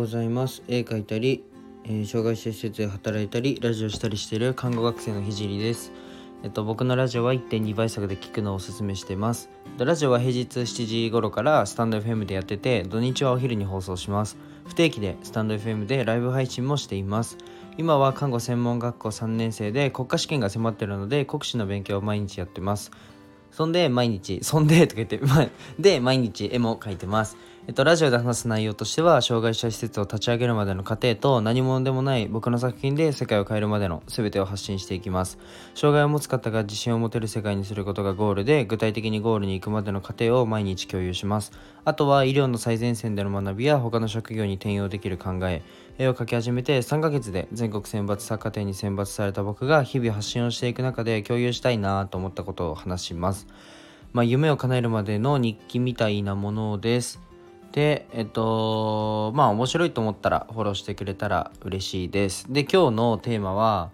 ございます。絵描いたり、えー、障害者施設で働いたりラジオしたりしている看護学生のひじりです。えっと僕のラジオは1.2倍速で聞くのをおすすめしてます。ラジオは平日7時頃からスタンド FM でやってて土日はお昼に放送します。不定期でスタンド FM でライブ配信もしています。今は看護専門学校3年生で国家試験が迫ってるので国試の勉強を毎日やってます。そんで毎日、そんでとか言って、で、毎日絵も描いてます。えっと、ラジオで話す内容としては、障害者施設を立ち上げるまでの過程と、何者でもない僕の作品で世界を変えるまでの全てを発信していきます。障害を持つ方が自信を持てる世界にすることがゴールで、具体的にゴールに行くまでの過程を毎日共有します。あとは、医療の最前線での学びや、他の職業に転用できる考え、絵を描き始めて3ヶ月で全国選抜作家展に選抜された僕が日々発信をしていく中で共有したいなと思ったことを話します。まあ、夢を叶えるまでの日記みたいなものです。で、えっと、まあ面白いと思ったらフォローしてくれたら嬉しいです。で、今日のテーマは、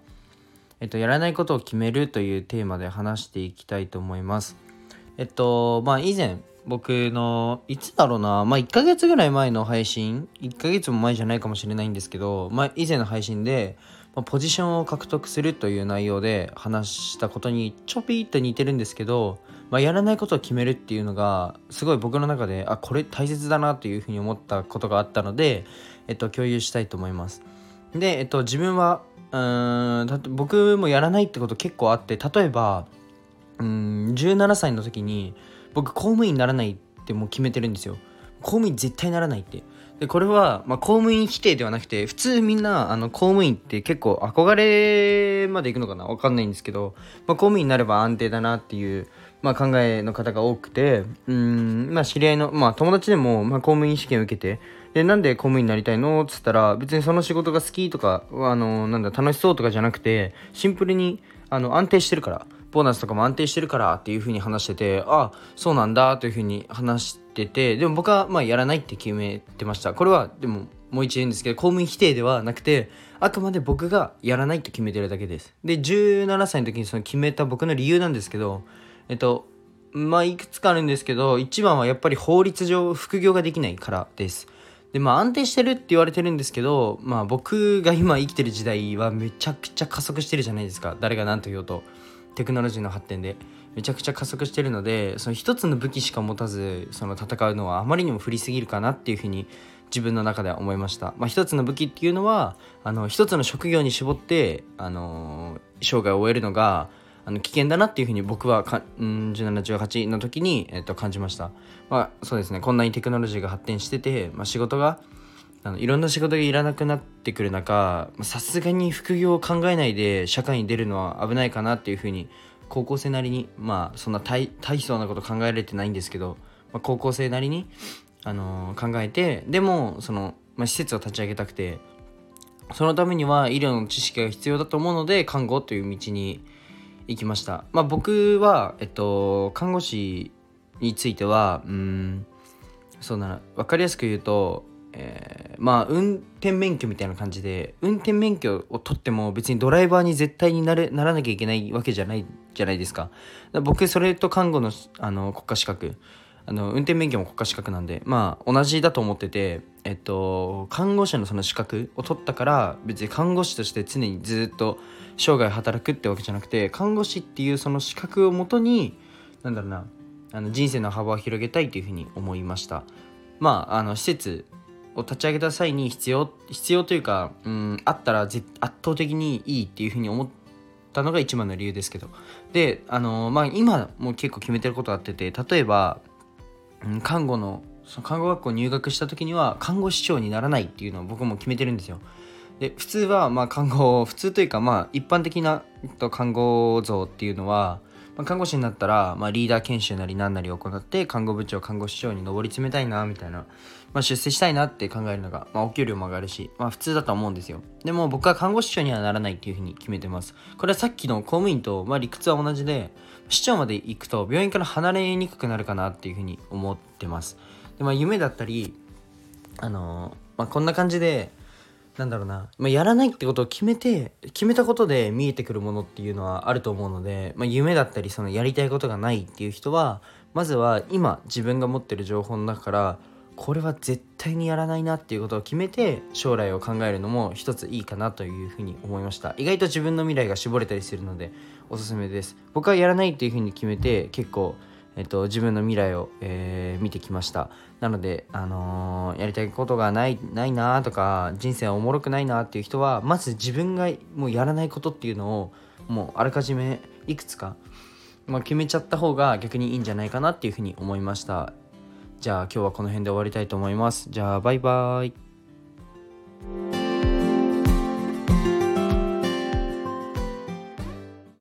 えっと、やらないことを決めるというテーマで話していきたいと思います。えっと、まあ以前、僕の、いつだろうな、まあ1ヶ月ぐらい前の配信、1ヶ月も前じゃないかもしれないんですけど、まあ以前の配信で、ポジションを獲得するという内容で話したことにちょぴっと似てるんですけど、まあ、やらないことを決めるっていうのがすごい僕の中であこれ大切だなというふうに思ったことがあったので、えっと、共有したいと思います。で、えっと、自分はうん僕もやらないってこと結構あって例えばうん17歳の時に僕公務員にならないってもう決めてるんですよ。公務員絶対ならないって。でこれは、まあ、公務員否定ではなくて普通みんなあの公務員って結構憧れまでいくのかな？わかんないんですけど、まあ、公務員になれば安定だなっていうまあ、考えの方が多くて、うん、まあ、知り合いの、まあ、友達でも、まあ、公務員試験を受けて、で、なんで公務員になりたいの？っつったら、別にその仕事が好きとか、あの、なんだ、楽しそうとかじゃなくて、シンプルに、あの、安定してるから、ボーナスとかも安定してるからっていう風に話してて、あ、そうなんだという風に話してて、でも僕は、まあ、やらないって決めてました。これは、でも、もう一度言ですけど、公務員否定ではなくて、あくまで僕がやらないと決めてるだけです。で、17歳の時にその決めた僕の理由なんですけど、えっと、まあ、いくつかあるんですけど、一番はやっぱり法律上副業ができないからです。で、まあ安定してるって言われてるんですけど、まあ僕が今生きてる時代はめちゃくちゃ加速してるじゃないですか。誰が何と言おうと。テクノロジーの発展で。めちゃくちゃ加速してるので、その一つの武器しか持たず、その戦うのはあまりにも振りすぎるかなっていうふうに自分の中では思いました。まあ一つの武器っていうのは、一つの職業に絞って、あの生涯を終えるのが、あの危険だなっていうふうに僕はか、ん、1718の時に、えっと、感じました。まあそうですねこんなにテクノロジーが発展してて、まあ、仕事があのいろんな仕事がいらなくなってくる中さすがに副業を考えないで社会に出るのは危ないかなっていうふうに高校生なりにまあそんな大大層なこと考えられてないんですけど、まあ、高校生なりに、あのー、考えてでもその、まあ、施設を立ち上げたくてそのためには医療の知識が必要だと思うので看護という道に行きました。まあ、僕は、えっと、看護師については、うん、そうなら、分かりやすく言うと、えー、まあ、運転免許みたいな感じで、運転免許を取っても別にドライバーに絶対になれならなきゃいけないわけじゃないじゃないですか。僕、それと看護のあの国家資格、あの運転免許も国家資格なんで。まあ同じだと思っててえっと看護師のその資格を取ったから別に看護師として常にずっと生涯働くってわけじゃなくて看護師っていうその資格をもとになんだろうなあの人生の幅を広げたいというふうに思いました。まああの施設を立ち上げた際に必要必要というか、うん、あったら圧倒的にいいっていうふうに思ったのが一番の理由ですけど。であのまあ今も結構決めてることあってて例えば、うん、看護のその看護学校入学した時には看護師長にならないっていうのを僕も決めてるんですよ。で普通はまあ看護普通というかまあ一般的な看護像っていうのは、まあ、看護師になったら、まあ、リーダー研修なり何なり行って看護部長看護師長に上り詰めたいなみたいな、まあ、出世したいなって考えるのが、まあ、お給料も上がるし、まあ、普通だと思うんですよ。でも僕は看護師長にはならないっていうふうに決めてます。これはさっきの公務員と、まあ、理屈は同じで市長まで行くと病院から離れにくくなるかなっていうふうに思ってます。で、まあ、夢だったりあのー、まあ、こんな感じでなんだろうな、まあ、やらないってことを決めて決めたことで見えてくるものっていうのはあると思うので、まあ、夢だったりそのやりたいことがないっていう人はまずは今自分が持ってる情報の中からこれは絶対にやらないなっていうことを決めて将来を考えるのも一ついいかなというふうに思いました。意外と自分の未来が絞れたりするのでおすすめです。僕はやらないっていうふうに決めて結構えっと、自分の未来を、えー、見てきました。なので、あのー、やりたいことがないないなとか人生はおもろくないなっていう人はまず自分がもうやらないことっていうのをもうあらかじめいくつか、まあ、決めちゃった方が逆にいいんじゃないかなっていうふうに思いました。じゃあ今日はこの辺で終わりたいと思います。じゃあバイバーイ。